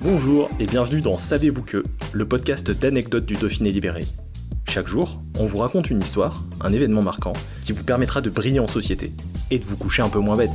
Bonjour et bienvenue dans Savez-vous que, le podcast d'anecdotes du Dauphiné libéré. Chaque jour, on vous raconte une histoire, un événement marquant, qui vous permettra de briller en société et de vous coucher un peu moins bête.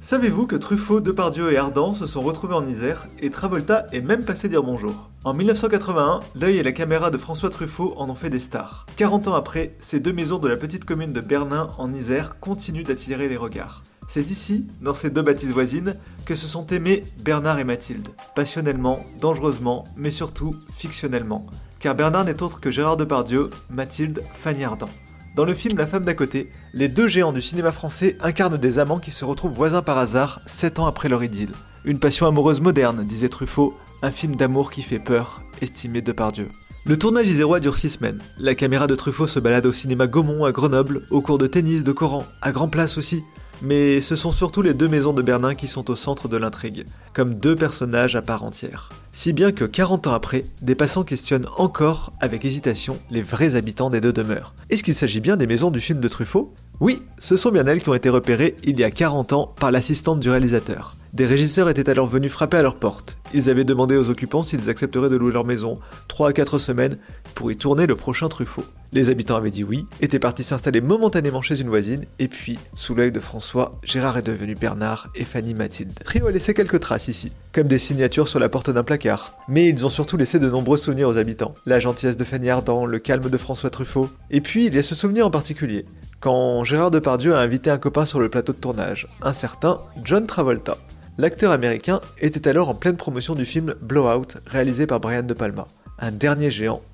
Savez-vous que Truffaut, Depardieu et Ardant se sont retrouvés en Isère et Travolta est même passé dire bonjour En 1981, l'œil et la caméra de François Truffaut en ont fait des stars. 40 ans après, ces deux maisons de la petite commune de Bernin en Isère continuent d'attirer les regards. C'est ici, dans ces deux bâtisses voisines, que se sont aimés Bernard et Mathilde. Passionnellement, dangereusement, mais surtout fictionnellement. Car Bernard n'est autre que Gérard Depardieu, Mathilde, Fanny Ardant. Dans le film La femme d'à côté, les deux géants du cinéma français incarnent des amants qui se retrouvent voisins par hasard, 7 ans après leur idylle. Une passion amoureuse moderne, disait Truffaut, un film d'amour qui fait peur, estimé Depardieu. Le tournage isérois dure 6 semaines. La caméra de Truffaut se balade au cinéma Gaumont à Grenoble, au cours de tennis de Coran, à Grand Place aussi. Mais ce sont surtout les deux maisons de Bernin qui sont au centre de l'intrigue, comme deux personnages à part entière. Si bien que 40 ans après, des passants questionnent encore, avec hésitation, les vrais habitants des deux demeures. Est-ce qu'il s'agit bien des maisons du film de Truffaut? Oui, ce sont bien elles qui ont été repérées il y a 40 ans par l'assistante du réalisateur. Des régisseurs étaient alors venus frapper à leur porte. Ils avaient demandé aux occupants s'ils accepteraient de louer leur maison, 3 à 4 semaines, pour y tourner le prochain Truffaut. Les habitants avaient dit oui, étaient partis s'installer momentanément chez une voisine, et puis, sous l'œil de François, Gérard est devenu Bernard et Fanny Mathilde. Trio a laissé quelques traces ici, comme des signatures sur la porte d'un placard. Mais ils ont surtout laissé de nombreux souvenirs aux habitants. La gentillesse de Fanny Ardant, le calme de François Truffaut. Et puis, il y a ce souvenir en particulier, quand Gérard Depardieu a invité un copain sur le plateau de tournage, un certain John Travolta. L'acteur américain était alors en pleine promotion du film Blowout, réalisé par Brian De Palma. Un dernier géant